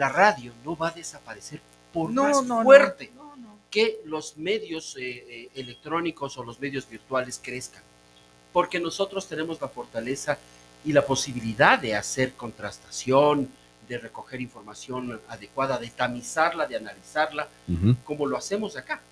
la radio no va a desaparecer por No, más no, fuerte No, no. que los medios eh, eh, electrónicos o los medios virtuales crezcan. Porque nosotros tenemos la fortaleza y la posibilidad de hacer contrastación, de recoger información adecuada, de tamizarla, de analizarla, como lo hacemos acá.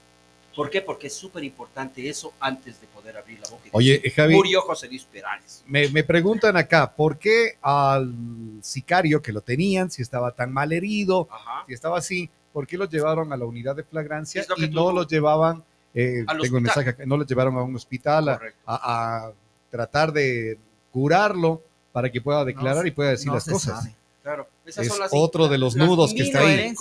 ¿Por qué? Porque es súper importante eso antes de poder abrir la boca. Oye, Javi, Murió José Luis Perales. me, me preguntan acá, ¿por qué al sicario que lo tenían, si estaba tan mal herido, Ajá. si estaba así, ¿por qué lo llevaron a la unidad de flagrancia y tú- no lo llevaban, eh, tengo un hospital. mensaje acá, no lo llevaron a un hospital a, Correcto. a- a tratar de curarlo para que pueda declarar y pueda decir no las se cosas? sabe. Claro. Esas Es son las otro de los las nudos que está ahí.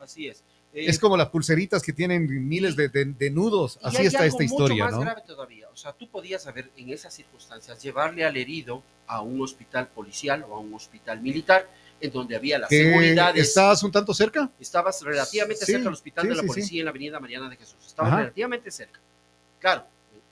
Así es. Eh, Es como las pulseritas que tienen miles de, de- de nudos, así hay está algo esta historia, mucho más ¿no? grave todavía. O sea, tú podías haber en esas circunstancias llevarle al herido a un hospital policial o a un hospital militar en donde había las Que seguridades. ¿Estás un tanto cerca? Estabas relativamente Sí, cerca del hospital sí, de la policía sí. en la avenida Mariana de Jesús. Estabas Ajá. relativamente cerca. Claro,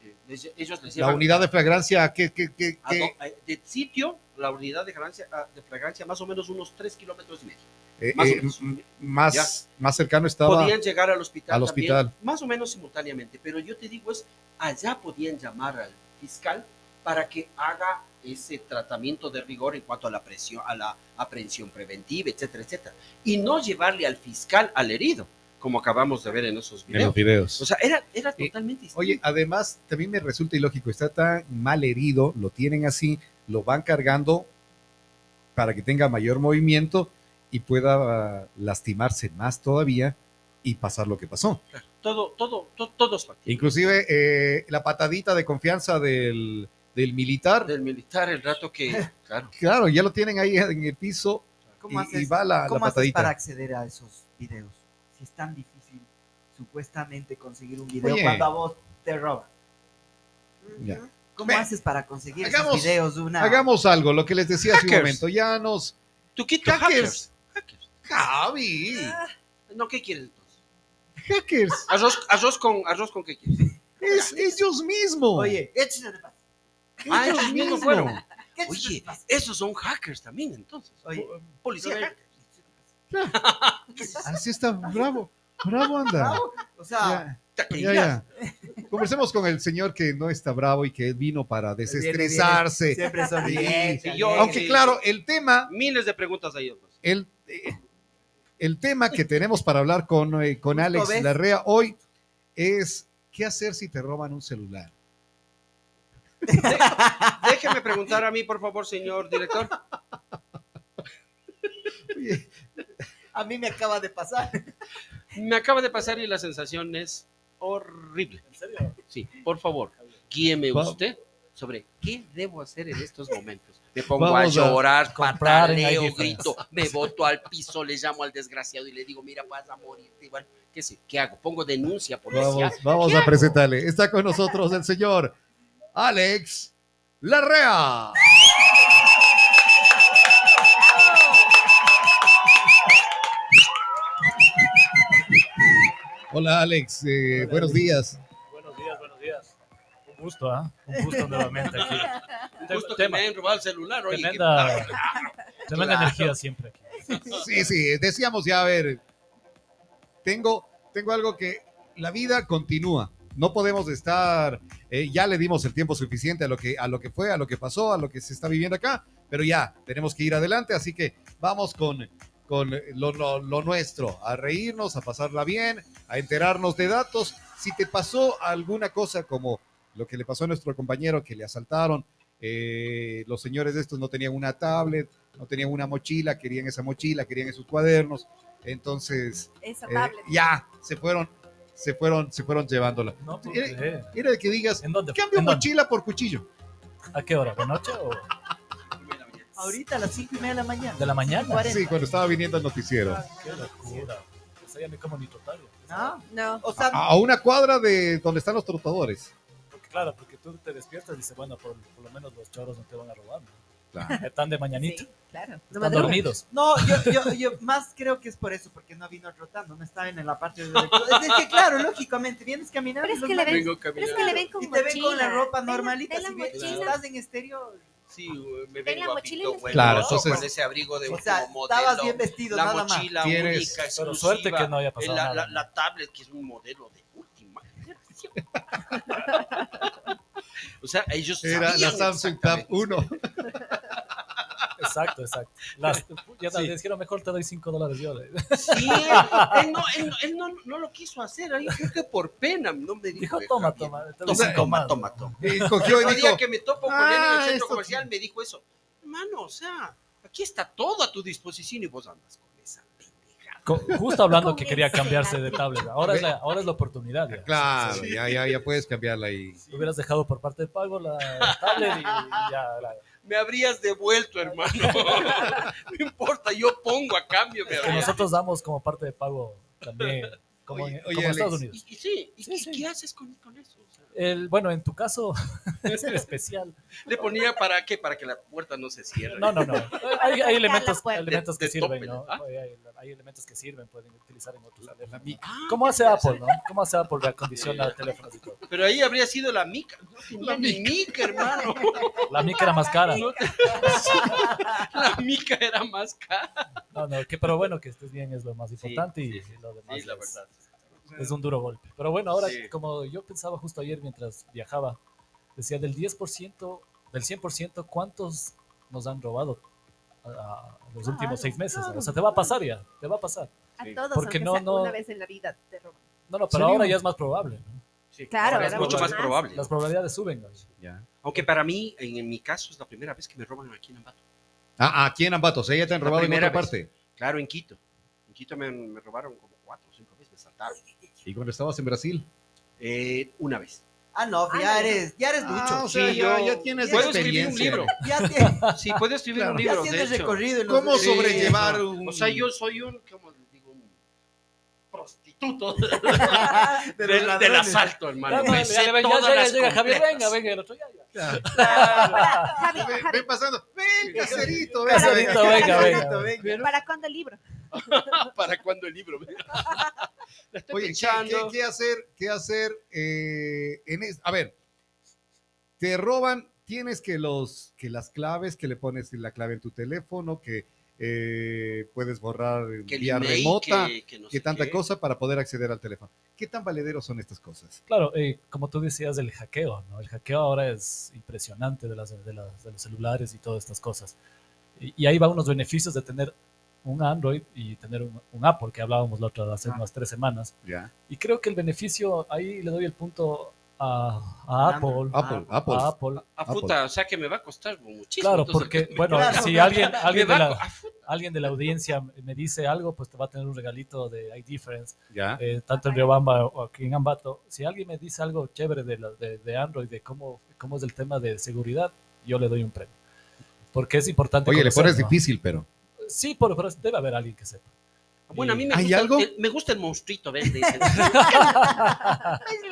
eh, eh, les- ellos les La unidad de flagrancia, ¿qué, qué, qué, qué? a- de sitio, la unidad de flagrancia, a- de flagrancia más o menos unos 3 kilómetros y medio. Eh, más eh, más, cercano estaba. podían llegar al hospital al también, hospital. más o menos simultáneamente, pero yo te digo es, allá podían llamar al fiscal para que haga ese tratamiento de rigor en cuanto a la presión, a la aprehensión preventiva, etcétera, etcétera, y no llevarle al fiscal al herido, como acabamos de ver en esos en los videos. videos. O sea, era, era Eh, totalmente distinto. Oye, además, también me resulta ilógico, está tan mal herido, lo tienen así, lo van cargando para que tenga mayor movimiento y pueda lastimarse más todavía y pasar lo que pasó. todo, todo, to- todo es factible. Inclusive eh, la patadita de confianza del, del militar, Del militar, el rato que, claro, claro, ya lo tienen ahí en el piso ¿Cómo y, haces, y va la, la cómo haces patadita. para acceder a esos videos? Si es tan difícil supuestamente conseguir un video Oye. cuando a vos te roban. Ya. ¿Cómo haces para conseguir hagamos- esos videos de una... Hagamos algo, lo que les decía hace un momento, ya nos... Tuquito, Hackers. hackers. Hackers. Javi, No, ¿qué quieres entonces? hackers, Arroz, arroz con, arroz con qué quieres. es ellos mismos. Oye, échale de paz. Ah, ellos mismos mismos. fueron. ¿Qué échale Oye, esos son hackers también, entonces. Oye, Policía pero- hacker. Así está, bravo, bravo anda. O sea, Ya, ya, ya. Conversemos con el señor que no está bravo y que vino para viene, desestresarse. siempre. Sí, yo- Aunque sí, claro, el tema, Miles de preguntas ahí. pues. el, el tema que tenemos para hablar con, eh, con Alex ves. Larrea hoy es ¿qué hacer si te roban un celular? Déjeme preguntar a mí, por favor, señor director. Oye, A mí me acaba de pasar. Me acaba de pasar y la sensación es horrible. ¿En serio? Sí, por favor, guíeme Va- usted sobre qué debo hacer en estos momentos. Me pongo a Vamos a llorar, en pataleo, grito, me boto al piso, le llamo al desgraciado y le digo, mira, vas a morir. Bueno, ¿qué sé? ¿Qué hago? Pongo denuncia policial. vamos vamos ¿Qué a hago? presentarle. Está con nosotros el señor Alex Larrea. Hola Alex, eh, buenos días. Buenos gusto, ¿ah? Un gusto nuevamente aquí. Justo que Tema- me han robado el celular. Oye, Tremenda, tremenda Claro. energía siempre aquí. Sí, sí, decíamos ya, a ver, tengo, tengo algo que la vida continúa. No podemos estar, eh, ya le dimos el tiempo suficiente a lo, que, a lo que fue, a lo que pasó, a lo que se está viviendo acá, pero ya, tenemos que ir adelante, así que vamos con, con lo, lo- lo nuestro, a reírnos, a pasarla bien, a enterarnos de datos. Si te pasó alguna cosa como lo que le pasó a nuestro compañero que le asaltaron, eh, los señores de estos no tenían una tablet, no tenían una mochila, querían esa mochila, querían esos cuadernos, entonces Esa eh, tablet. ya se fueron, se fueron, se fueron llevándola. No puedo Era, creer. era de que digas, ¿En dónde? cambio ¿En dónde? mochila por cuchillo. ¿A qué hora? ¿De noche o Ahorita a las 5 y media de la mañana. de la mañana? 40. Sí, cuando estaba viniendo el noticiero. Qué locura. Eso ya ni como ni total. ¿No? No. O sea, A, a una cuadra de donde están los trotadores. Claro, porque tú te despiertas y dices, bueno, por, por lo menos los choros no te van a robar. ¿no? Claro. Están de mañanita. Sí, claro. No Están dormidos. no, yo, yo, yo más creo que es por eso, porque no vino rotando, no estaban en la parte de... Es que claro, lógicamente, vienes caminando Pero es que le ven- Vengo Pero es caminando. que le ven con y te ven con la mochila. ropa Ven normalita, ven la si, mochila. estás en estéreo, Sí, me En la mochila guapito, bueno, Claro, entonces- con ese abrigo de O sea, modelo. estabas bien vestido, la nada más. mochila Tienes- única, Pero exclusiva, suerte que no haya pasado la, nada. la, la tablet que es un modelo de generación. o sea, ellos Era la Samsung Tab exactamente. 1. Exacto, exacto. Las, ya te Sí. dijeron, mejor te doy 5 dólares yo. Sí, él, él no, él, no- él no, no lo quiso hacer, ahí creo que por pena, no me dijo. Dijo, "Deja toma, bien". toma, Toma, toma, más. toma, toma. Y cogió El y día dijo, que me topo con "Ah, él en el centro esto comercial me dijo eso. Hermano, o sea, aquí está todo a tu disposición y vos andas con Justo hablando que quería cambiarse de tablet. Ahora es la, ahora es la oportunidad. ya. claro, ya, ya, ya puedes cambiarla ahí. Hubieras dejado por parte de pago la tablet y, y ya. la- Me habrías devuelto, hermano. no importa, yo pongo a cambio. Que nosotros damos como parte de pago también, como, Oye, en, oye, como en Estados Unidos. Y, y sí, ¿y Sí, qué, sí. qué haces con, con eso? El, bueno, en tu caso es especial. le ponía para qué, para que la puerta no se cierre. No, no, no. Hay, hay elementos, la elementos que sirven, ¿no? ¿ah? Hay, hay- elementos que sirven, pueden utilizar en otros teléfonos. ¿no? Ah, ¿Cómo hace Apple, no? ¿Cómo hace Apple reacondiciona teléfonos y todo? Pero ahí habría sido la mica. No ni mica, hermano. La mica era más cara. No te- La mica era más cara. No, no, que, pero bueno, que estés bien es lo más Sí, importante y sí, lo demás Sí, la es, verdad. es un duro golpe. Pero bueno, ahora Sí. como yo pensaba justo ayer mientras viajaba, decía del 10%, del 100%, ¿cuántos nos han robado a, a los últimos Claro, seis meses? claro. O sea, te va a pasar ya, te va a pasar. A Sí. todos, Porque no- sea no- una vez en la vida te roban. No, no, pero ahora ya es más probable. ¿no? Sí, Claro, ahora es mucho más probable. Las probabilidades suben. ¿no? Ya. Aunque para mí, en, en mi caso, es la primera vez que me roban aquí en Ambato. Ah, aquí en Ambato, o sea, ya te han La robado en otra vez. parte. Claro, en Quito. En Quito me, me robaron como cuatro o cinco veces, me saltaron. Y cuando estabas en Brasil. Eh, una vez. Ah, no, Ah, ya no. eres, ya eres ducho. Ah, o sea, Sí, ya, yo- ya tienes Puedo escribir un experiencia. libro. Ya, tienes, Sí, puedo escribir Claro. un ya libro, de tienes hecho. recorrido. los- ¿Cómo Sí, sobrellevar no. un... O sea, yo soy un, ¿cómo les digo? Un prostituto De del, del ladrones. asalto, hermano. Ya, no, Me ya, sé ya, ya, todas llega, las llega Javier, venga, venga, el otro ya, ya. Ya. Javi, Ven, ven pasando. Ven, caserito, ven. Caserito, ven. venga, venga. Caserito, venga. ¿para cuándo el libro? ¿Para cuándo el libro? La estoy Oye, ¿qué, qué- qué hacer? ¿Qué hacer? eh, en es- a ver, te roban, tienes que los que las claves, que le pones la clave en tu teléfono, que eh, puedes borrar Que el vía email, remota, que, que no que sé tanta qué. cosa para poder acceder al teléfono. ¿Qué tan valederos son estas cosas? Claro, eh, como tú decías del hackeo, ¿no? El hackeo ahora es impresionante de, las, de, las- de los celulares y todas estas cosas. Y, y ahí van unos beneficios de tener un Android y tener un, un Apple, que hablábamos la otra hace Ah. unas tres semanas. Y creo que el beneficio, ahí le doy el punto a, a Apple. Apple, Ah, Apple. A Apple. Puta, o sea que me va a costar muchísimo. Claro, porque, bueno, Claro. si alguien, alguien, de a la, alguien de la audiencia me dice algo, pues te va a tener un regalito de iDifference, Ya. eh, tanto en Riobamba o aquí en Ambato. Si alguien me dice algo chévere de, la- de, de Android, de cómo, cómo es el tema de seguridad, yo le doy un premio. Porque es importante. Oye, le conocer, pones ¿no? difícil, pero. Sí, pero, pero debe haber alguien que sepa. Bueno, a mí me ¿Hay gusta, algo? el, me gusta el monstruito verde.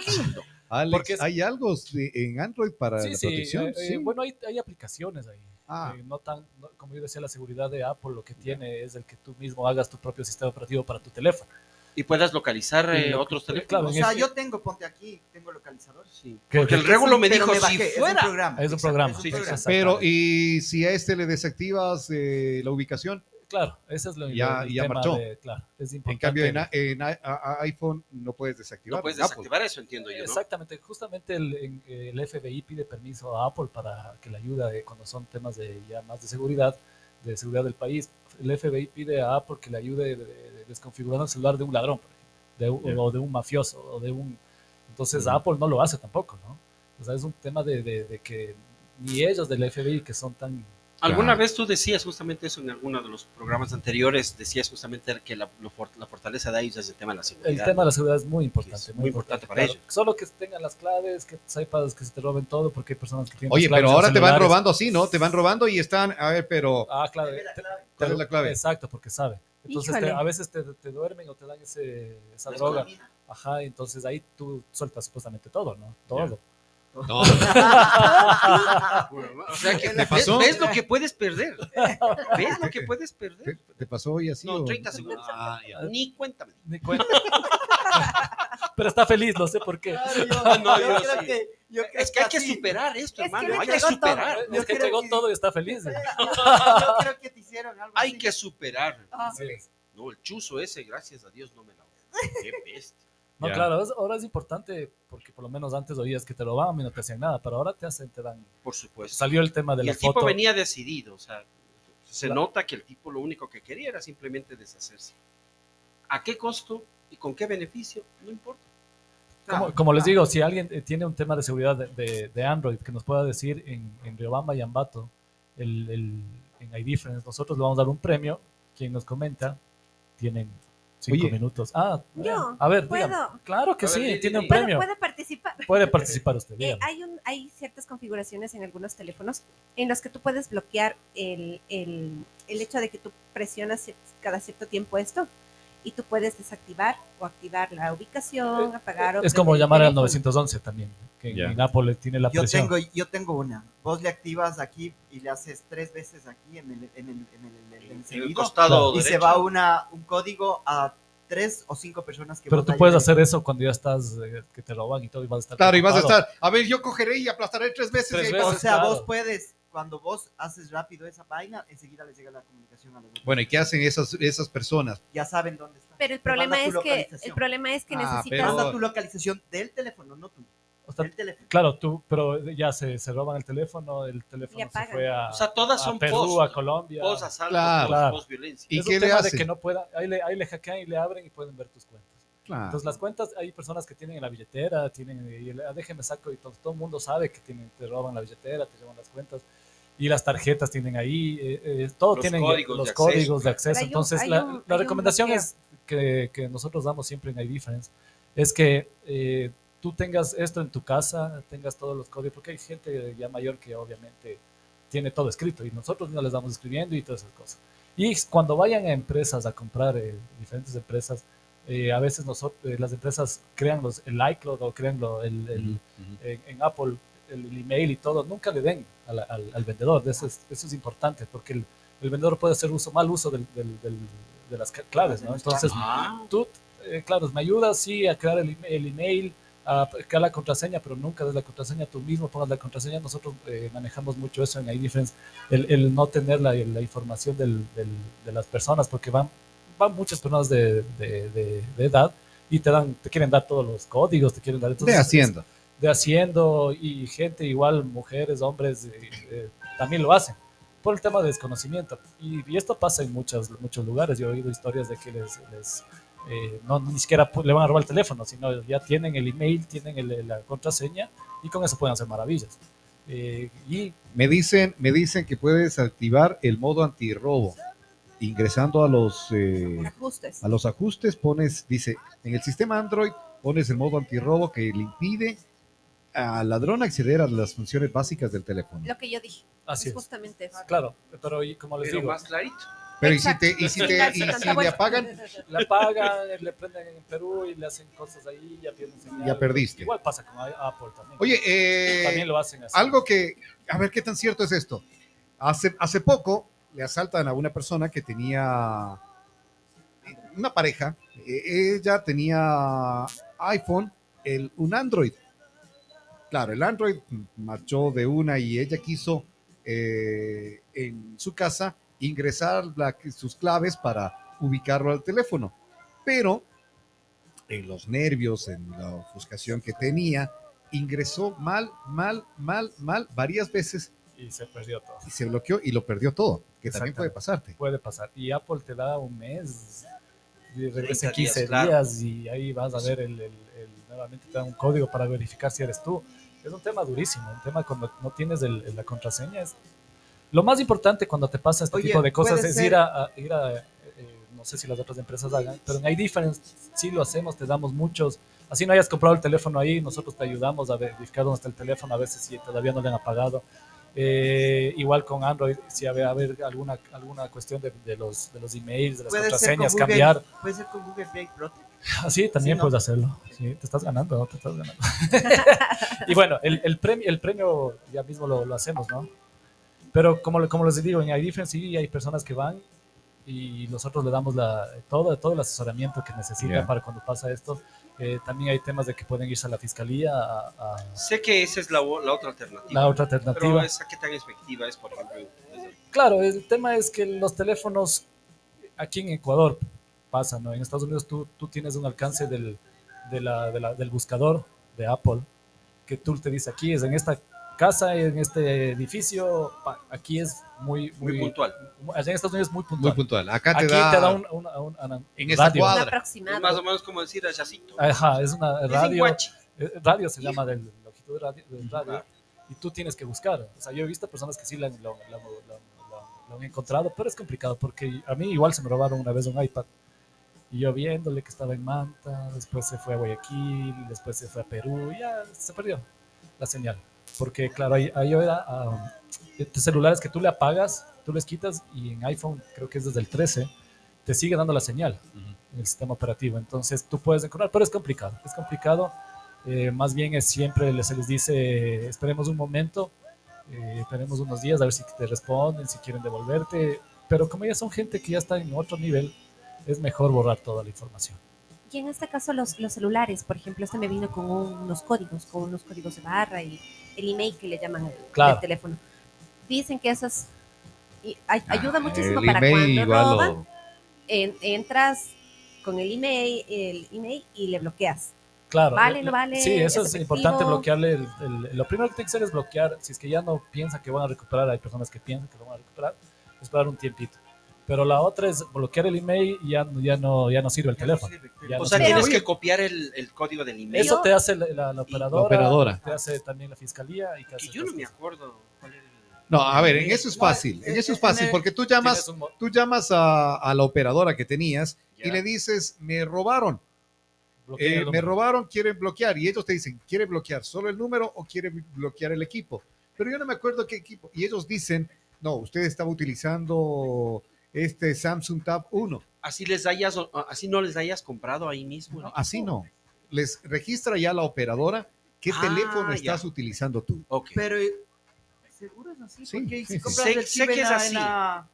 es lindo. Alex, Porque es- ¿hay algo en Android para Sí, la sí. protección? eh, eh, sí. bueno, hay, hay aplicaciones ahí. Ah. Eh, no tan, no- como yo decía, la seguridad de Apple lo que tiene es el que tú mismo hagas tu propio sistema operativo para tu teléfono. Y puedas localizar eh, lo- otros teléfonos. claro, O sea, este- yo tengo, ponte aquí, tengo localizador. Sí. Que- Porque que- el régulo me dijo, bajé, si es un fuera... programa. Es un programa. es un Sí, programa. Pero, ¿y si a este le desactivas eh, la ubicación? Claro, ese es lo Ya- el ya tema marchó. de- claro, es En cambio, en, iPhone no puedes desactivar. No puedes Apple. desactivar eso, entiendo yo, ¿no? Exactamente, justamente el, en- el FBI pide permiso a Apple para que le ayude cuando son temas de ya más de seguridad, de seguridad del país. El FBI pide a Apple que le ayude de, de desconfigurando el celular de un ladrón, por ejemplo, de un- Ya. o de un mafioso, o de un... Entonces. Apple no lo hace tampoco, ¿no? O sea, es un tema de, de- de que ni ellos del FBI que son tan... Alguna Claro. vez tú decías justamente eso en alguno de los programas anteriores, decías justamente que la, lo la fortaleza de ellos es el tema de la seguridad. El tema de la seguridad es muy importante. Es muy importante para claro. ellos. Solo que tengan las claves, que sepas que se te roben todo, porque hay personas que tienen Oye, pero ahora te van robando así, ¿no? Te van robando y están, a ver, pero Ah, claro. ¿cuál es la clave? Exacto, porque sabe. Entonces te- a veces te, te duermen o te dan ese, esa Es droga. Ajá, entonces ahí tú sueltas supuestamente todo, ¿no? Todo. No, O sea que ¿Te ves, pasó? ves lo que puedes perder. ¿Ves lo que puedes ¿te, perder? te pasó hoy así? No, o- 30 segundos. Ah, ya. Ni cuéntame. Ni cuenta. Pero está feliz, no sé por qué. Claro, yo, no, yo yo creo sí. que, yo creo Es que hay que así- superar esto, Es que hermano. Hay que entregó todo. superar. Yo Es que entregó que- todo y está feliz. Yo, yo creo que te hicieron algo Hay así. que superar. Ah, No, el chuzo ese, gracias a Dios, no me la. Qué bestia. No, claro, es- ahora es importante porque por lo menos antes oías que te robaban y no te hacían nada, pero ahora te hacen, te dan. Por supuesto. Salió el tema de y la el tipo foto. venía decidido, o sea, se nota que el tipo lo único que quería era simplemente deshacerse. ¿A qué costo y con qué beneficio? No importa. Como, como les digo, si alguien eh, tiene un tema de seguridad de, de- de Android que nos pueda decir en, en Riobamba y Ambato, el, el- en iDifference, nosotros le vamos a dar un premio. Quien nos comenta, tienen cinco Oye. minutos. Ah, Yo, a ver, ¿puedo? dígame. Claro que ver, sí, tiene un di. ¿Puede, premio. puede participar? Puede participar usted, Eh, hay, un, hay ciertas configuraciones en algunos teléfonos en los que tú puedes bloquear el, el, el hecho de que tú presionas cada cierto tiempo esto y tú puedes desactivar o activar la ubicación, apagar o Es como llamar al teléfono. 911 también, que Ya. en Apple tiene la Yo presión. tengo, yo tengo una. Vos le activas aquí y le haces tres veces aquí en el, en el, en el, en el En el seguido, costado y se va una, un código a tres o cinco personas que Pero tú puedes hacer eso cuando ya estás, eh, que te roban y todo, y vas a estar. Claro, y vas a estar, a ver, yo cogeré y aplastaré tres veces. Tres y O sea, claro. vos puedes, cuando vos haces rápido esa vaina, enseguida les llega la comunicación a los otros. Bueno, ¿y qué hacen esas, esas personas? Ya saben dónde está. Pero el problema es que el problema es que Ah, necesitas pero- tu localización del teléfono, no tú. O sea, Del teléfono. claro, tú, pero ya se, se roban el teléfono, el teléfono se fue a, O sea, todas a son Perú, post. a Colombia. Post asalto, Claro. post- post violencia. ¿Y es qué un le tema hace? de que no puedan, ahí le, ahí le hackean y le abren y pueden ver tus cuentas. Claro. Entonces las cuentas, hay personas que tienen en la billetera, tienen, y le- ah, déjeme saco, y todo, todo el mundo sabe que tienen, te roban la billetera, te llevan las cuentas, y las tarjetas tienen ahí, eh, eh, todo Los tienen códigos los de acceso. códigos de acceso. Hay un- Entonces hay la, un- la un recomendación es que, que nosotros damos siempre en iDifference, es que eh, tú tengas esto en tu casa, tengas todos los códigos, porque hay gente ya mayor que obviamente tiene todo escrito y nosotros no les damos escribiendo y todas esas cosas. Y cuando vayan a empresas a comprar, eh, diferentes empresas, eh, a veces nosotros, eh, las empresas crean los, el iCloud o crean lo- el, el- en, en Apple el, el email y todo, nunca le den al, al- al vendedor. Eso es, eso es importante porque el, el vendedor puede hacer uso, mal uso del- del- del- de las claves. ¿no? Entonces, tú, eh, claro, me ayudas, sí, a crear el, email- el email, a crear la contraseña, pero nunca des la contraseña tú mismo, pongas la contraseña. Nosotros eh, manejamos mucho eso en iDifference, el, el no tener la, la información del- del- de las personas, porque van, van muchas personas de, de- de- de edad y te dan, te quieren dar todos los códigos, te quieren dar De Hacienda. de haciendo y gente igual, mujeres, hombres, eh, eh, también lo hacen por el tema de desconocimiento. Y, y esto pasa en muchos, muchos lugares. Yo he oído historias de que les, les, eh, no ni siquiera le van a robar el teléfono, sino ya tienen el email, tienen el- la contraseña y con eso pueden hacer maravillas. Eh, y Me dicen, me dicen que puedes activar el modo antirrobo. Ingresando a los, eh, ajustes. a los ajustes, pones, dice, en el sistema Android pones el modo antirrobo que le impide al ladrón acceder a las funciones básicas del teléfono. Lo que yo dije. así es es. justamente eso. Claro, pero como les pero digo, más clarito. Pero y si te, y si te, y si le apagan, la pagan, le prenden en Perú y le hacen cosas ahí, ya pierden señal. Ya perdiste. Igual pasa con Apple también. oye, eh, también lo hacen así. algo que, a ver qué tan cierto es esto. Hace, hace poco le asaltan a una persona que tenía una pareja. eh, Ella tenía iPhone, el, un Android. Claro, el Android marchó de una y ella quiso eh, en su casa ingresar la- sus claves para ubicarlo al teléfono. Pero en los nervios, en la ofuscación que tenía, ingresó mal, mal, mal, mal varias veces Y se perdió todo. y se bloqueó y lo perdió todo, que también puede pasarte. Puede pasar. Y Apple te da un mes, y regresa 30 en 15 días, días, claro. y ahí vas a ver el, el- el- nuevamente te da un código para verificar si eres tú. Es un tema durísimo, un tema cuando no tienes el- el- la contraseña. Es... Lo más importante cuando te pasa este Oye, tipo de cosas es ser- ir a, a- ir a, eh, no sé si las otras empresas hagan, pero en iDifference sí lo hacemos, te damos muchos. Así no hayas comprado el teléfono ahí, nosotros te ayudamos a verificar dónde está el teléfono, a veces si todavía no le han apagado. Eh, igual con Android, si a ver, a ver alguna, alguna cuestión de, de los, de los emails, de las contraseñas, Google, cambiar. puede ser con Google Play Protect. Así también Sí, ¿no? puedes hacerlo. Sí, te estás ganando, te estás ganando. y bueno, el, el premio, el premio ya mismo lo, lo hacemos, ¿no? Pero como, como les digo, en iDifference sí hay personas que van y nosotros le damos la, todo, todo el asesoramiento que necesita Ya. para cuando pasa esto. Eh, también hay temas de que pueden irse a la fiscalía, a, a Sé que esa es la, la otra alternativa. la otra Pero alternativa. esa qué tan efectiva es, por ejemplo, desde- Claro, el tema es que los teléfonos aquí en Ecuador pasa, ¿no? En Estados Unidos tú, tú tienes un alcance del, de la- de la- del buscador de Apple que tú te dice aquí es en esta casa, en este edificio, aquí es muy, muy muy, puntual. allá en Estados Unidos es muy Muy puntual. puntual. Acá te aquí da, te da un, una- una- una En esta radio. cuadra. Es más o menos como decir a Yacito. Ajá, es una Es radio. Guachi. eh, Radio se llama del longitud de radio, del radio, y tú tienes que buscar. O sea, yo he visto personas que sí la, han- lo, lo- lo- lo- lo han encontrado, pero es complicado porque a mí igual se me robaron una vez un iPad y yo viéndole que estaba en Manta, después se fue a Guayaquil, después se fue a Perú, y ya se perdió la señal. Porque claro, ahí era ah, celulares que tú le apagas, tú les quitas y en iPhone, creo que es desde el 13, te sigue dando la señal en el sistema operativo. Entonces tú puedes encontrar, pero es complicado. Es complicado. Eh, más bien es siempre se les dice, esperemos un momento, eh, esperemos unos días a ver si te responden, si quieren devolverte. Pero como ya son gente que ya está en otro nivel, es mejor borrar toda la información. Y en este caso los, los celulares, por ejemplo, este me vino con unos códigos, con unos códigos de barra y el email que le llaman Claro. el teléfono. Dicen que eso es, y ay- ayuda Ah, muchísimo para cuando igual lo- roban, en- entras con el email, el email y le bloqueas. Claro. Vale, eh, no vale, Sí, eso es es importante bloquearle. el- el- lo primero que tiene que hacer es bloquear. Si es que ya no piensan que van a recuperar, hay personas que piensan que lo van a recuperar, esperar un tiempito. Pero la otra es bloquear el email y ya, no- ya, no, ya no sirve el teléfono. Ya O no sea, sirve. tienes que copiar el, el código del email. Eso te hace la, la- la operadora, operadora. te hace también la fiscalía y te que hace yo no me acuerdo cuál era el- No, a ver, en eso es fácil. En eso es fácil porque tú llamas, tú llamas a, a la operadora que tenías y le dices, me robaron. Eh, me robaron, quieren bloquear. Y ellos te dicen, ¿quiere bloquear solo el número o quiere bloquear el equipo? Pero yo no me acuerdo qué equipo. Y ellos dicen, no, usted estaba utilizando este Samsung Tab 1. Así, les hayas, así no les hayas comprado ahí mismo. No, así no. Les registra ya la operadora qué Ah, teléfono ya. estás utilizando tú. Ok. Pero seguro es así, Sí, porque sí, si sí. compras Sé- que es así. en la-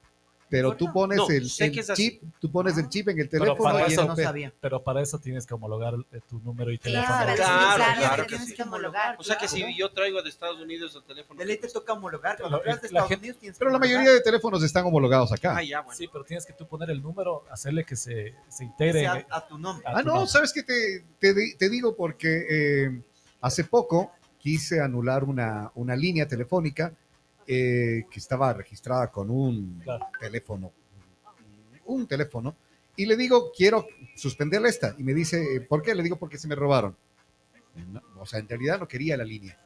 Pero tú pones No, el, que chip, tú pones el chip en el Pero teléfono para y eso no sabía. Pero para eso tienes que homologar eh, tu número y teléfono. para Claro, claro te que tienes sí. que homologar. O sea que claro. si yo traigo de Estados Unidos el teléfono. De ley te toca homologar. Pero Cuando la- traes de la Estados gente- Unidos tienes que Pero la mayoría de teléfonos están homologados acá. Ah, ya, bueno. Sí, pero tienes que tú poner el número, hacerle que se, se integre. sea en- a tu nombre. a Ah, tu no, nombre. ¿sabes qué te, te, di- te digo? Porque eh, hace poco quise anular una, una línea telefónica eh, que estaba registrada con un Claro. teléfono, un teléfono, y le digo, quiero suspenderla esta. Y me dice, ¿por qué? Le digo, porque se me robaron. No, o sea, en realidad no quería la línea.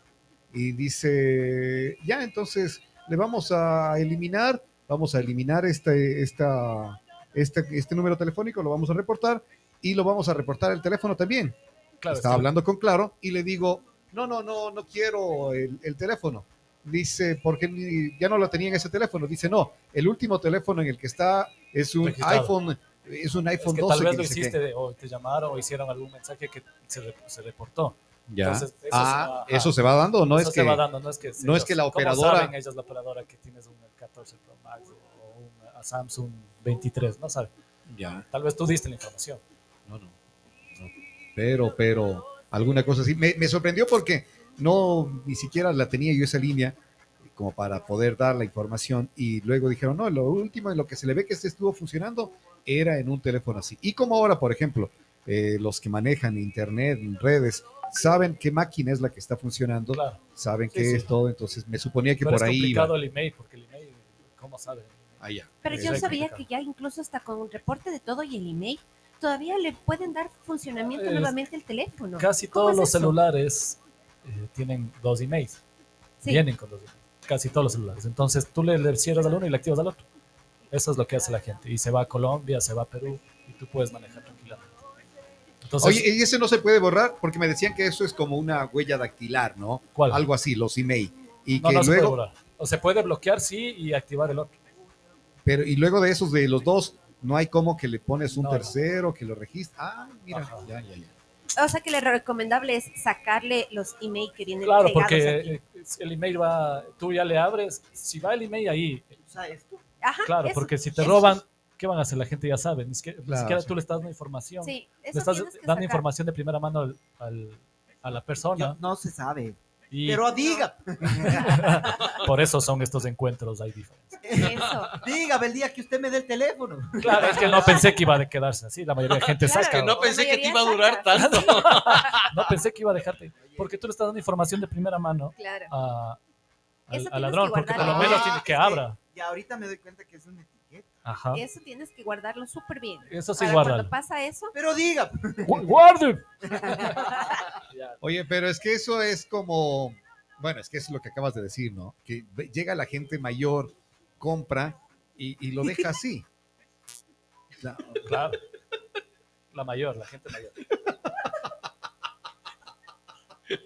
Y dice, ya, entonces le vamos a eliminar, vamos a eliminar este, esta, este, este número telefónico, lo vamos a reportar y lo vamos a reportar el teléfono también. Claro, Estaba sí. hablando con Claro y le digo, no, no, no, no quiero el, el teléfono. Dice, porque ni- ya no lo tenía en ese teléfono. Dice, no, el último teléfono en el que está es un Registrado. iPhone, es un Es iPhone que 12. tal vez que lo hiciste de- o te llamaron o hicieron algún mensaje que se, se reportó. Ya. Entonces, eso ah, se va- eso se va dando, no Eso es se que va dando, no es que, no es que la ¿cómo operadora- saben ellos la operadora que tienes un 14 Pro Max o un a Samsung 23, no saben. Ya. Tal vez tú diste la información. No, no. no. Pero, pero, alguna cosa así. Me, me sorprendió porque no, ni siquiera la tenía yo esa línea como para poder dar la información y luego dijeron, no, lo último en lo que se le ve que este estuvo funcionando era en un teléfono así. Y como ahora, por ejemplo, eh, los que manejan internet, redes, saben qué máquina es la que está funcionando, Claro. saben Sí, qué sí. es todo, entonces me suponía que Pero por es ahí complicado iba. el email, porque el email, ¿cómo saben? Ah, ya. Pero yo sabía que ya incluso hasta con un reporte de todo y el email, todavía le pueden dar funcionamiento Es- nuevamente al teléfono. Casi ¿Cómo todos es los eso? celulares eh, tienen dos emails. Sí. Vienen con dos emails. Casi todos los celulares. Entonces tú le, le cierras al uno y le activas al otro. Eso es lo que hace la gente. Y se va a Colombia, se va a Perú y tú puedes manejar tranquilamente. Entonces, Oye, y ese no se puede borrar porque me decían que eso es como una huella dactilar, ¿no? ¿cuál? Algo así, los email. Y no, que no se puede borrar. O se puede bloquear, sí, y activar el otro. pero y luego de esos de los dos, no hay como que le pones un No, no. tercero que lo registra. Ah, mira, Ajá. ya, ya, ya. O sea que lo recomendable es sacarle los email que vienen Claro, porque aquí. eh, el email va, tú ya le abres, si va el email ahí. Ajá, claro, eso, porque si te eso. roban, ¿qué van a hacer? La gente ya sabe, ni siquiera, ni Claro, siquiera sí. tú le estás dando información. Sí, le eso estás tienes que dando sacar. información de primera mano al- al- a la persona. Yo- no se sabe. y Pero diga, por eso son estos encuentros hay diferencia. Eso. diga el día que usted me dé el teléfono. Claro, es que no pensé que iba a quedarse así. La mayoría de gente Claro, saca. Que no pensé que te iba a durar saca. tanto. No pensé que iba a dejarte. Porque tú le estás dando información de primera mano Claro. a, al, ladrón, que porque por lo menos tiene que abra. Y ahorita me doy cuenta que es una etiqueta. Ajá. Eso tienes que guardarlo súper bien. Eso sí, guárdalo. cuando pasa eso, Pero diga, Gu- ¡Guarde! Oye, pero es que eso es como, bueno, es que es lo que acabas de decir, ¿no? Que llega la gente mayor, compra y, y lo deja así. La- Claro. La mayor, la gente mayor.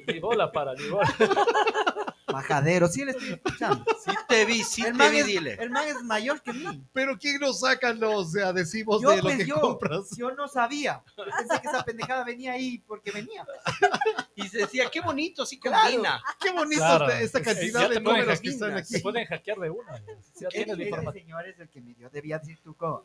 Ni bola para, ni bola. majadero, sí le estoy escuchando. Sí te vi, sí el, te vi, es, dile. el man es mayor que mí. Pero ¿quién nos saca los adhesivos Yo, de lo pues, que yo. compras? Yo no sabía. Yo Pensé que esa pendejada venía ahí porque venía. Y se decía, qué bonito, sí Claro. combina. Qué bonito Claro. esta, esta Ya cantidad de números que están Se aquí. pueden hackear de una. Ya tienes la Ese información. señor es el que me dio. Debía decir tú cómo.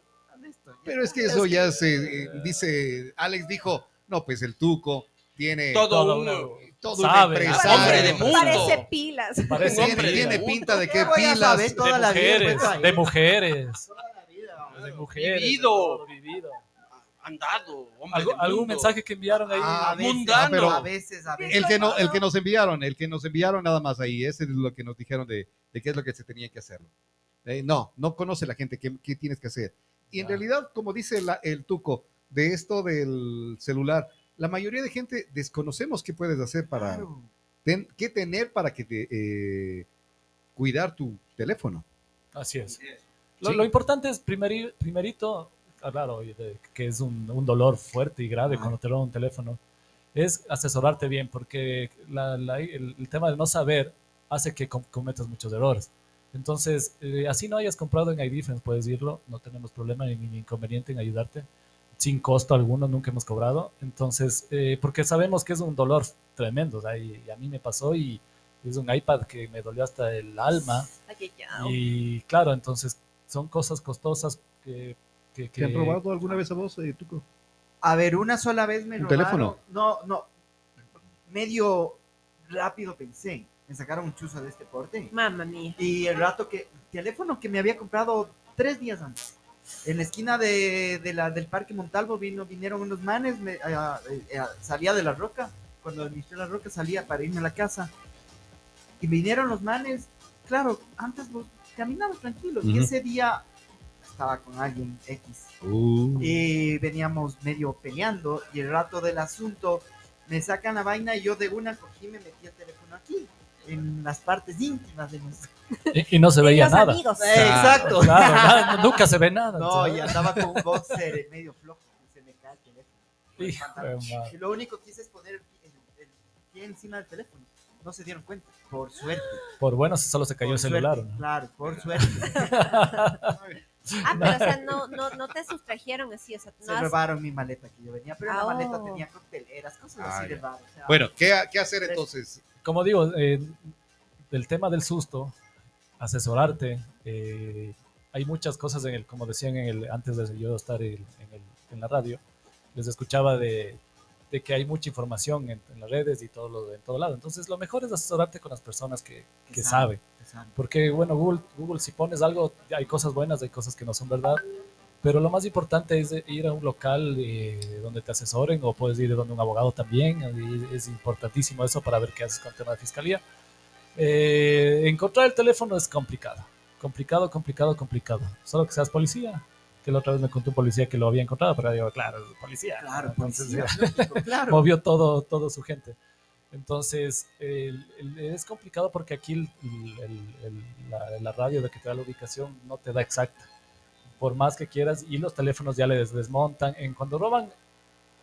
Pero es que eso ya se eh, dice, Alex dijo, no, pues el tuco tiene Todo Todo una- todo sabe. un Hombre empresario. de mundo. parece pilas. Parece Tiene, hombre tiene pinta de ¿Qué que pilas. Toda de la vida, mujeres, pues, de mujeres, Toda la vida. de mujeres. Vivido. vivido. Andado, hombre ¿Algún, mensaje que enviaron ahí? Ah, A veces, Mundano. pero- a veces, a veces. El que, no, el que nos enviaron, el que nos enviaron nada más ahí, ese es lo que nos dijeron de, de qué es lo que se tenía que hacer. Eh, no, no conoce la gente qué, qué tienes que hacer. Y en Ah. realidad, como dice la- el tuco, de esto del celular, la mayoría de gente desconocemos qué puedes hacer para, Claro. ten- qué tener para que te, eh, cuidar tu teléfono. Así es. Lo, Sí. lo importante es primeri- primerito, claro, que es un, un dolor fuerte y grave Ajá. cuando te roban un teléfono, es asesorarte bien, porque la- la- el, el tema de no saber hace que com- cometas muchos errores. Entonces, eh, así no hayas comprado en iDifference, puedes irlo, no tenemos problema ni, ni inconveniente en ayudarte, sin costo alguno, nunca hemos cobrado. Entonces, eh, porque sabemos que es un dolor tremendo, o sea, y, y a mí me pasó y es un iPad que me dolió hasta el alma. Ay. Y claro, entonces son cosas costosas que... que, ¿Te han que- robado alguna vez a vos, eh, tuco? A ver, una sola vez me ¿Un robaron. teléfono? No, no. Medio rápido pensé. Me sacaron un chuzo de este porte. Mamma mía. Y el rato que. Teléfono que me había comprado tres días antes. En la esquina de, de la, del Parque Montalvo vino, vinieron unos manes. me- ah, eh, eh, salía de la roca. Cuando inicié la roca salía para irme a la casa. Y vinieron los manes. Claro, antes vos caminabas tranquilo. Y ese día estaba con alguien X Uh. y veníamos medio peleando y el rato del asunto me sacan la vaina y yo de una cogí y me metí el teléfono aquí en las partes íntimas de nuestro Y, y no se veía Los nada. amigos. exacto Claro, nada, nunca se ve nada. no y entonces- andaba con un boxer eh, medio flojo y se me cae el teléfono Hijo y lo único que hice es poner el, el- el pie encima del teléfono no se dieron cuenta por suerte Por bueno, solo se cayó por el celular. suerte, ¿no? claro por suerte Ah, pero o sea, no, no, no te sustrajeron así, o sea, se no has- robaron mi maleta que yo venía pero en la Ah, maleta oh. tenía cocteleras cosas Ah, así de raro o sea, Bueno, ¿qué, qué hacer entonces? Como digo, eh, del tema del susto, asesorarte, eh, hay muchas cosas en el, como decían en el, antes de yo estar en, en el- en la radio, les escuchaba de, de que hay mucha información en, en las redes y todo lo, en todo lado. Entonces, lo mejor es asesorarte con las personas que, Que que saben. Porque, bueno, Google, Google, si pones algo, hay cosas buenas, hay cosas que no son verdad. Pero lo más importante es ir a un local eh, donde te asesoren o puedes ir donde un abogado también. y es importantísimo eso para ver qué haces con el tema de fiscalía. Eh, encontrar el teléfono es complicado. Complicado, complicado, complicado. Solo que seas policía. Que la otra vez me contó un policía que lo había encontrado, pero digo, claro, policía. Claro, Entonces, policía, claro. movió todo, todo su gente. Entonces, el- el- es complicado porque aquí el- la, la radio de que te da la ubicación no te da exacta. Por más que quieras, y los teléfonos ya les desmontan. En, cuando roban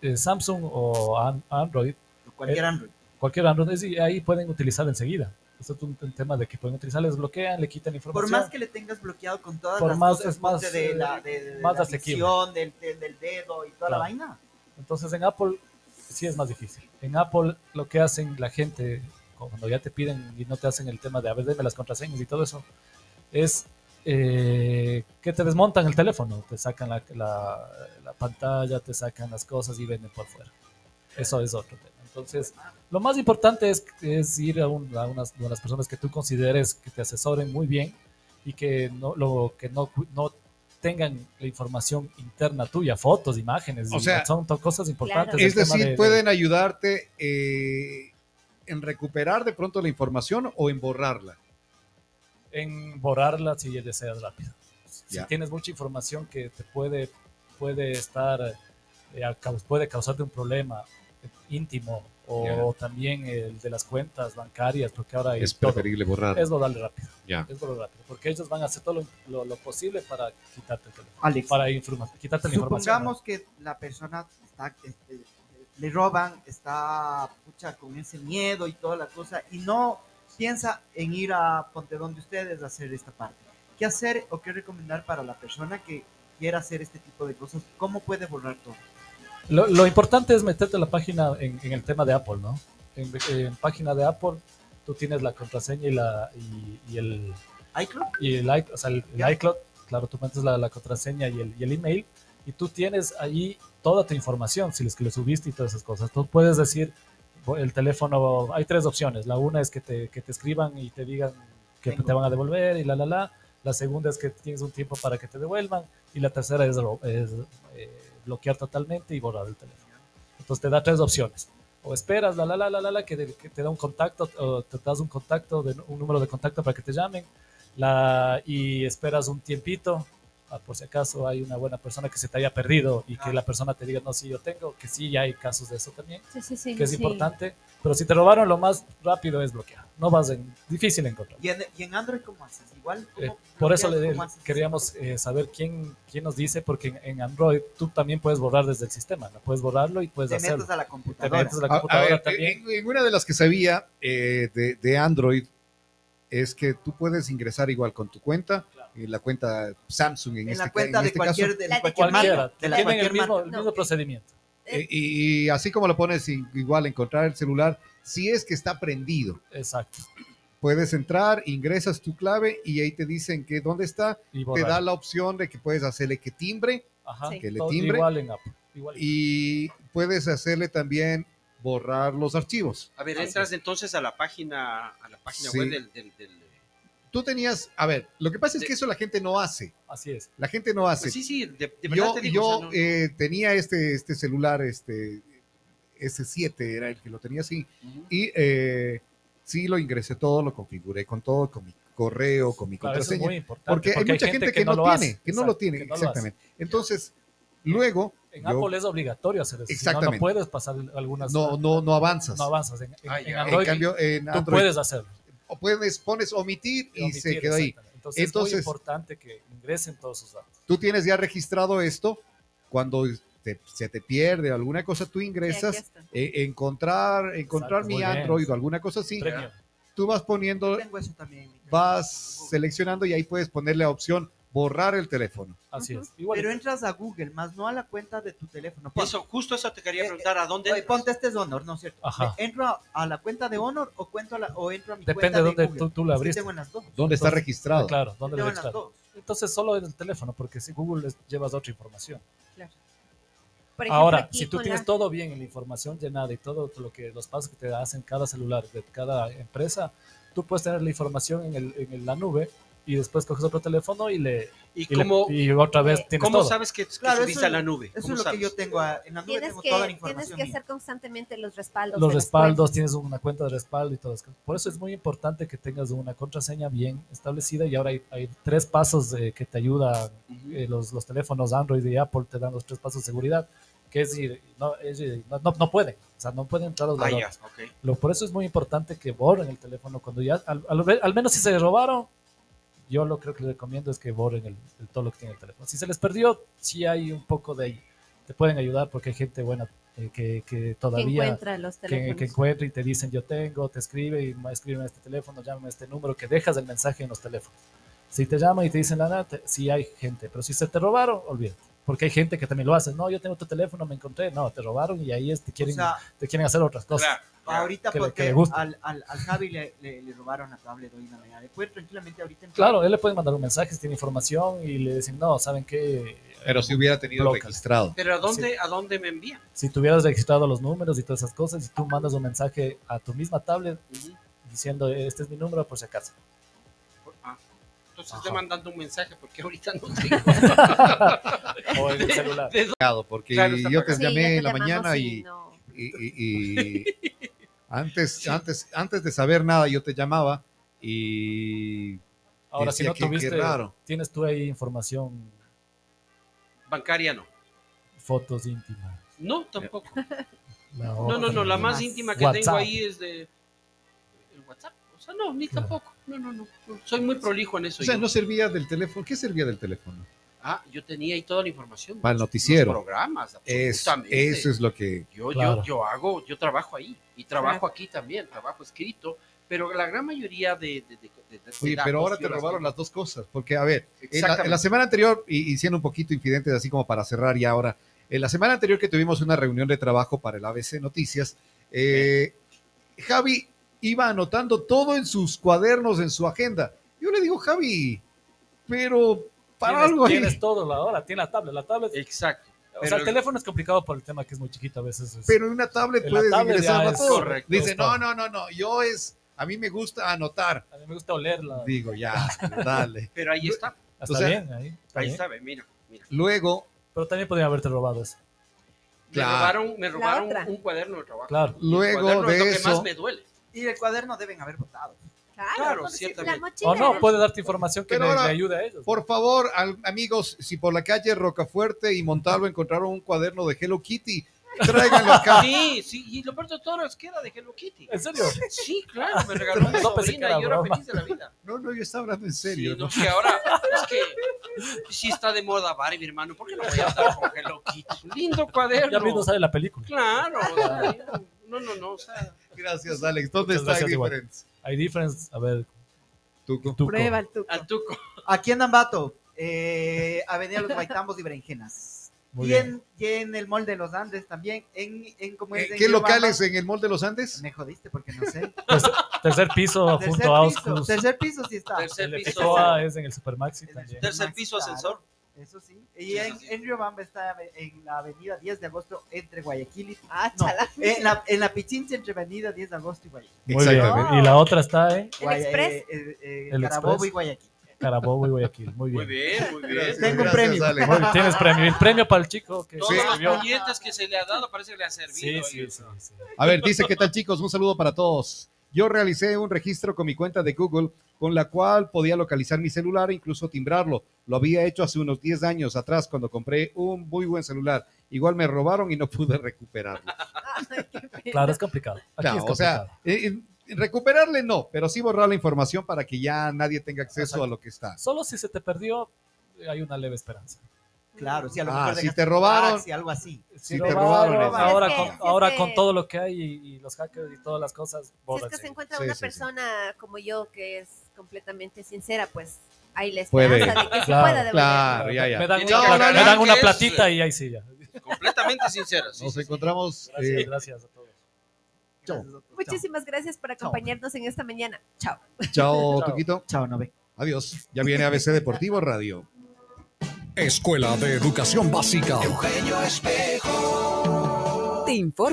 eh, Samsung o An- Android, Cualquier Android. cualquier Android, y ahí pueden utilizar enseguida. Esto es un, un tema de que pueden utilizar, les bloquean, le quitan Por información. más que le tengas bloqueado con todas Por las más- cosas es más, de la, eh, de, de más la visión, del, del, del dedo y toda la Claro. vaina. Entonces en Apple sí es más difícil. En Apple lo que hacen la gente cuando ya te piden y no te hacen el tema de a ver, deme las contraseñas y todo eso, es eh, que te desmontan el teléfono, te sacan la, la- la pantalla, te sacan las cosas y venden por fuera. Eso es otro tema. Entonces, lo más importante es, es ir a, un- a unas, a unas personas que tú consideres que te asesoren muy bien y que no, lo, que no, no tengan la información interna tuya, fotos, imágenes, O y sea, son to- cosas importantes. Es el tema decir, de- de- pueden ayudarte eh, en recuperar de pronto la información o en borrarla. En borrarla si deseas rápido. Si Ya. tienes mucha información que te puede, puede estar, eh, puede causarte un problema íntimo o también el de las cuentas bancarias, porque ahora hay Es todo. preferible borrar. Es borrarle rápido, Ya. es borrarle rápido, porque ellos van a hacer todo lo, lo- lo posible para quitarte el teléfono, Alex, para quitarte la información. supongamos que la persona está, este, le roban, está pucha, con ese miedo y toda la cosa, y no piensa en ir a Ponte donde ustedes a hacer esta parte. ¿Qué hacer o qué recomendar para la persona que quiera hacer este tipo de cosas? ¿Cómo puede borrar todo? Lo, lo importante es meterte la página, en, en el tema de Apple, ¿no? En, en página de Apple, tú tienes la contraseña y, la, y, y el, iCloud. y el, o sea, el- el iCloud, claro, tú metes la, la contraseña y el, y el email y tú tienes ahí toda tu información, si es que le subiste y todas esas cosas. Tú puedes decir, el teléfono, hay tres opciones. La una es que te, que te escriban y te digan que Tengo. te van a devolver y la, la, la. La segunda es que tienes un tiempo para que te devuelvan y la tercera es, es, eh, bloquear totalmente y borrar el teléfono. Entonces te da tres opciones. O esperas, la, la, la, la, la, la, que, te- que te da un contacto, o te das un contacto, de, un número de contacto para que te llamen, la, y esperas un tiempito, por si acaso hay una buena persona que se te haya perdido y que Ah. la persona te diga, no, sí, yo tengo, que sí, ya hay casos de eso también, Sí, sí, sí. que es sí. importante, pero si te robaron, lo más rápido es bloquear, no vas en, difícil encontrar. ¿Y en, y en Android cómo haces? Igual. Eh, ¿cómo por eso le, queríamos eh, saber quién, quién nos dice, porque en, en Android tú también puedes borrar desde el sistema, ¿no? puedes borrarlo y puedes Te hacerlo. metes a la Te computadora. metes a la A- a computadora ver, también. en, en una de las que sabía eh, de, de Android es que tú puedes ingresar igual con tu cuenta, y la cuenta Samsung en, en este, la cuenta en de este cualquier, caso, de La de cualquier Cualquiera, marca. De la tienen el cualquier mismo, marca. el No, mismo eh, procedimiento. eh, y, y así como lo pones igual encontrar el celular, si es que está prendido, Exacto. puedes entrar, ingresas tu clave y ahí te dicen que dónde está, Y te da la opción de que puedes hacerle que timbre Ajá. Sí. que le timbre. Igual en Apple. Igual. y puedes hacerle también borrar los archivos. A ver, Sí. entras entonces a la página, a la página Sí. web del, del- del- Tú tenías, a ver, lo que pasa es que eso la gente no hace, Así es. la gente no hace. Pues sí, sí, de, de verdad yo te digo, yo o sea, no- eh, tenía este, este celular, este S7 era el que lo tenía así, Ujú. y eh, sí lo ingresé todo, lo configuré con todo, con mi correo, con mi Claro, eso es contraseña, muy importante. porque, hay mucha gente, que, no, lo tiene, hace. que no lo tiene, que no lo hace. exactamente. Entonces, luego En yo- Apple es obligatorio hacer eso. si no, Exactamente. No, puedes pasar algunas. no, no, no avanzas. no avanzas. En, en- Ah, en ya. en Android cambio, en tú Android puedes hacerlo. O puedes, pones omitir y Omitir, se quedó ahí. exactamente. Entonces, es Entonces- muy importante que ingresen todos sus datos. Tú tienes ya registrado esto, cuando te- se te pierde alguna cosa, tú ingresas, eh, encontrar, encontrar Exacto, mi. Android o alguna cosa así, tú vas poniendo, Tengo eso también. vas seleccionando y ahí puedes ponerle la opción borrar el teléfono. Así es. Igual. Pero entras a Google, más no a la cuenta de tu teléfono. Pon- Eso, justo eso te quería Eh, preguntar, ¿a dónde? Oye, entras? ponte este es Honor, ¿no es cierto? Ajá. ¿Me ¿Entro a la cuenta de Honor o, cuento a la, o entro a mi Depende cuenta de de dónde tú, tú la abriste. tengo en las dos. ¿Dónde está registrado? Claro, ¿dónde Tengo lo en las registrado? dos. Entonces solo en el teléfono, porque si Google es- llevas otra información. Claro. Por ejemplo, Ahora, aquí si tú tienes la- todo bien en la información llenada y todo lo que los pasos que te hacen cada celular de cada empresa, tú puedes tener la información en, el, en la nube y después coges otro teléfono y le ¿Y y, le- cómo, y otra vez Eh, tienes cómo todo. sabes que, que Claro, subiste eso a la es- nube? Eso ¿Cómo es lo sabes? que yo tengo. ah, En la nube Tienes tengo que, toda la tienes información. que mía. hacer constantemente los respaldos. los respaldos, tienes una cuenta de respaldo y todo eso. Por eso es muy importante que tengas una contraseña bien establecida y ahora hay, hay tres pasos eh, que te ayudan. Ujú. eh, los, los teléfonos Android y Apple te dan los tres pasos de seguridad, que es decir, no, es decir, no, no, no pueden, o sea, no pueden entrar los Ah, ya, ladrones. ok. Lo, por eso es muy importante que borren el teléfono cuando ya, al, al al menos si se robaron, yo lo creo que les recomiendo es que borren el, el- todo lo que tiene el teléfono. Si se les perdió, sí hay un poco de ahí. Te pueden ayudar porque hay gente buena eh, que, que Que todavía encuentra los que, teléfonos. que encuentra y te dicen yo tengo, te escribe y escriben a este teléfono, llámame a este número, que dejas el mensaje en los teléfonos. Si te llaman y te dicen la nada, sí hay gente, pero si se te robaron, olvídate. Porque hay gente que también lo hace. No, yo tengo tu teléfono, me encontré. No, te robaron y ahí es, te, O quieren, sea, te quieren hacer otras cosas. Claro, claro. ahorita que le- que porque al, al, al Javi le, le, le robaron la tablet hoy en la mañana. Puede tranquilamente ahorita. Claro, él le puede mandar un mensaje si tiene información y le dicen, no, ¿saben qué? Pero si hubiera tenido registrado. Pero ¿a dónde, ¿a dónde me envían? Si tuvieras registrado los números y todas esas cosas y tú mandas un mensaje a tu misma tablet diciendo, este es mi número por si acaso. Entonces Ajá. estoy mandando un mensaje porque ahorita no tengo. O en el celular. Porque Claro, yo te. Sí, llamé en la mañana y y, no. y- y- y antes, antes, antes de saber nada yo te llamaba y Ahora, si no que- qué tuviste, raro. tienes tú ahí información, Bancaria no. fotos íntimas. No, tampoco. No, no, no. La más íntima que WhatsApp. tengo ahí es de el WhatsApp. O sea, no, ni Claro. tampoco. No, no, no. no. Soy muy prolijo en eso. o sea, yo. no servía del teléfono. ¿Qué servía del teléfono? Ah, yo tenía ahí toda la información. Para el los- noticiero. Los programas, Es, absolutamente. eso es lo que Yo, Claro. yo, yo hago, yo trabajo ahí y trabajo aquí también, trabajo escrito, pero la gran mayoría de... de- de- de- de Oye, datos pero ahora te robaron las dos cosas, porque a ver, en la, Exactamente. en la semana anterior, y, y siendo un poquito infidentes, así como para cerrar ya ahora, en la semana anterior que tuvimos una reunión de trabajo para el ABC Noticias, eh, Javi iba anotando todo en sus cuadernos, en su agenda. Yo le digo, Javi, pero para Tienes, algo ahí. tienes todo la hora, tiene la tablet. La tablet, Exacto. o pero- sea, el teléfono es complicado por el tema que es muy chiquito a veces. es- Pero en una tablet En la puedes tablet ingresar a es todo. correcto. Dice, no, no, no, no, yo es, a mí me gusta anotar. a mí me gusta olerla. Digo, ya, dale. Pero ahí está, Está o sea, bien, ahí. está ahí bien. está, ve, mira, mira. Luego, Pero también podrían haberte robado eso. Me robaron, me robaron un cuaderno de trabajo. Claro. Luego es de lo que eso- más me duele. Y el cuaderno deben haber votado. Claro, Claro, si ciertamente. O no, puede darte información que le, ahora, le ayude a ellos. Por favor, al- amigos, si por la calle Rocafuerte y Montalvo encontraron un cuaderno de Hello Kitty, tráiganlo acá. Sí, sí, y lo peor de todo es que era de Hello Kitty. ¿En serio? Sí, claro, me regaló una No pensé que sobrina era y yo era broma. feliz de la vida. No, no, yo estaba hablando en serio. Sí, ¿no? no, que ahora es que sí está de moda Barbie, mi hermano. ¿Por qué no voy a andar con Hello Kitty? Lindo cuaderno. Ya mismo sale la película. Claro, o sea, no, no, no, o sea, Gracias, Alex. ¿Dónde Muchas está gracias, igual. Difference? Hay difference, a ver, Tuco. tú. Prueba el tuco. al tuco. Aquí en Ambato, eh, Avenida Los Guaitambos y Berenjenas. Muy y, bien. en, y en el Mall de los Andes también. En, en, como es en ¿Qué locales en el Mall de los Andes? Me jodiste porque no sé. Tercer, tercer piso Tercer junto a piso, Auscus. tercer piso sí está. Tercer El piso. Es en el Supermaxi el también. Tercer piso ascensor. Eso sí. Sí, Y en, sí, en Riobamba está en la avenida 10 de agosto entre Guayaquil y... Ah, No, en la, en la Pichincha entre avenida 10 de agosto y Guayaquil. Muy bien. Exactamente. Y la otra está en ¿El Express? eh, eh, eh, El Carabobo Express. y Guayaquil. Carabobo y Guayaquil. Muy Muy bien. bien, muy bien. Gracias, Tengo un premio. Muy bien, Tienes premio. El premio para el chico que Todos Sí. los escribió. puñetes que se le ha dado parece que le ha servido. Sí, sí, sí. A ver, dice, ¿qué tal chicos? Un saludo para todos. Yo realicé un registro con mi cuenta de Google con la cual podía localizar mi celular e incluso timbrarlo. Lo había hecho hace unos 10 años atrás cuando compré un muy buen celular. Igual me robaron y no pude recuperarlo. Claro, es complicado. Aquí No, es o sea, complicado. eh, eh, recuperarle no, pero sí borrar la información para que ya nadie tenga acceso Exacto. a lo que está. Solo si se te perdió, hay una leve esperanza. Claro, sí, a lo Ah, mejor si te robaron. taxi, algo así. Si te robaron, ahora, con, si ahora que- con todo lo que hay y, y los hackers y todas las cosas, Si es que se encuentra Sí, una sí, sí. persona como yo que es completamente sincera, pues hay la Puede. esperanza de que se Claro, pueda devolver. claro. ya, ya. Me dan, Tiene una, que me dan una platita y ahí sí ya. Completamente sincero. sí, Nos sí, sí. encontramos. Gracias, eh, gracias a todos. Chao. Muchísimas gracias por acompañarnos en esta mañana. Chao. chao, Chao. Tuquito. Chao, no ve. Adiós. Ya viene ABC Deportivo Radio. Escuela de Educación Básica. Te informa.